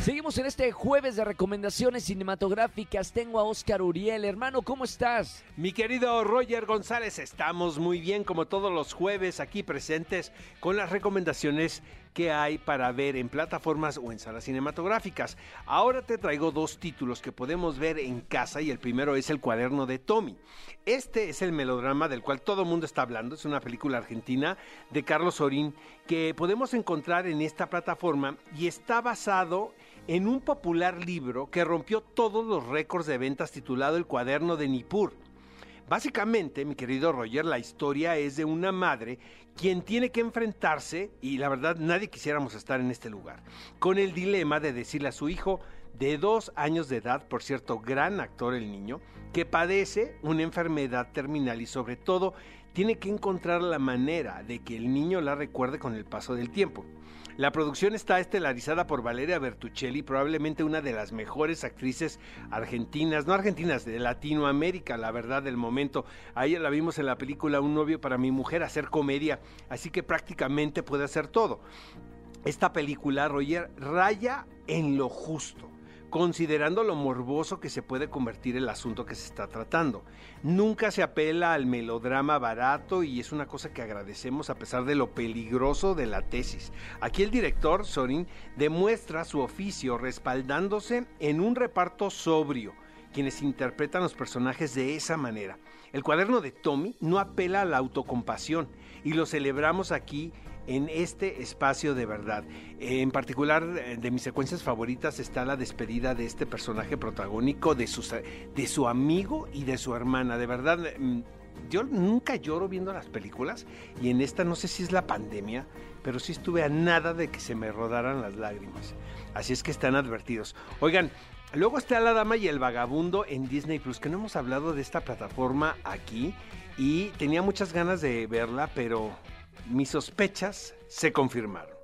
Seguimos en este jueves de recomendaciones cinematográficas. Tengo a Oscar Uriel. Hermano, ¿cómo estás? Mi querido Roger González, estamos muy bien como todos los jueves aquí presentes con las recomendaciones que hay para ver en plataformas o en salas cinematográficas. Ahora te traigo dos títulos que podemos ver en casa y el primero es El cuaderno de Tommy. Este es el melodrama del cual todo el mundo está hablando, es una película argentina de Carlos Sorín que podemos encontrar en esta plataforma y está basado en un popular libro que rompió todos los récords de ventas titulado El cuaderno de Nippur. Básicamente, mi querido Roger, la historia es de una madre quien tiene que enfrentarse, y la verdad nadie quisiéramos estar en este lugar, con el dilema de decirle a su hijo de dos años de edad, por cierto, gran actor el niño, que padece una enfermedad terminal y sobre todo tiene que encontrar la manera de que el niño la recuerde con el paso del tiempo. La producción está estelarizada por Valeria Bertuccelli, probablemente una de las mejores actrices argentinas, no argentinas, de Latinoamérica, la verdad del momento. A ella la vimos en la película Un novio para mi mujer, hacer comedia, así que prácticamente puede hacer todo. Esta película, Roger, raya en lo justo considerando lo morboso que se puede convertir el asunto que se está tratando. Nunca se apela al melodrama barato y es una cosa que agradecemos a pesar de lo peligroso de la tesis. Aquí el director, Sorin, demuestra su oficio respaldándose en un reparto sobrio quienes interpretan los personajes de esa manera. El cuaderno de Tommy no apela a la autocompasión y lo celebramos aquí en este espacio de verdad. En particular, eh, de mis secuencias favoritas está la despedida de este personaje protagónico, de, de su amigo y de su hermana. De verdad, mm, yo nunca lloro viendo las películas y en esta no sé si es la pandemia, pero sí estuve a nada de que se me rodaran las lágrimas. Así es que están advertidos. Oigan, luego está La Dama y el Vagabundo en Disney Plus, que no hemos hablado de esta plataforma aquí y tenía muchas ganas de verla, pero mis sospechas se confirmaron.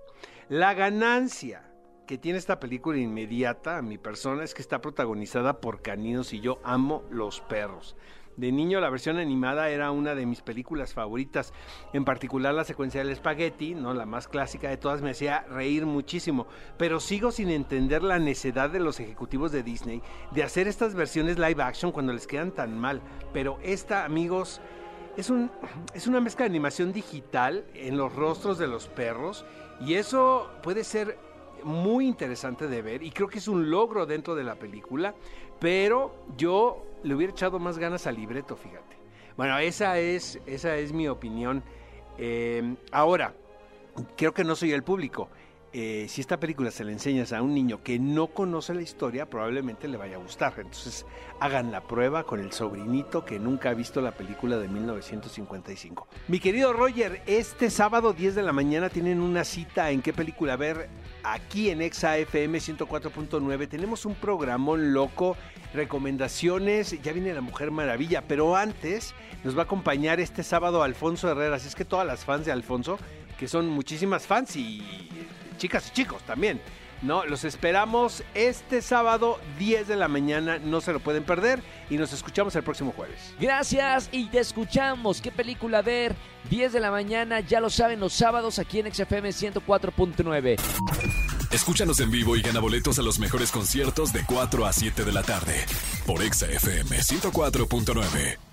La ganancia que tiene esta película inmediata a mi persona es que está protagonizada por caninos y yo amo los perros. De niño la versión animada era una de mis películas favoritas, en particular la secuencia del espagueti, no la más clásica de todas, me hacía reír muchísimo, pero sigo sin entender la necedad de los ejecutivos de Disney de hacer estas versiones live action cuando les quedan tan mal, pero esta, amigos, es, un, es una mezcla de animación digital en los rostros de los perros y eso puede ser muy interesante de ver y creo que es un logro dentro de la película, pero yo le hubiera echado más ganas al libreto, fíjate. Bueno, esa es, esa es mi opinión. Eh, ahora, creo que no soy el público. Eh, si esta película se le enseñas a un niño que no conoce la historia, probablemente le vaya a gustar. Entonces hagan la prueba con el sobrinito que nunca ha visto la película de 1955. Mi querido Roger, este sábado 10 de la mañana tienen una cita en qué película ver aquí en Exa FM 104.9. Tenemos un programón loco, recomendaciones, ya viene la Mujer Maravilla, pero antes nos va a acompañar este sábado Alfonso Herrera. Así es que todas las fans de Alfonso, que son muchísimas fans y chicas y chicos también. No, los esperamos este sábado 10 de la mañana, no se lo pueden perder y nos escuchamos el próximo jueves. Gracias y te escuchamos. ¿Qué película ver? 10 de la mañana, ya lo saben, los sábados aquí en XFM 104.9. Escúchanos en vivo y gana boletos a los mejores conciertos de 4 a 7 de la tarde por XFM 104.9.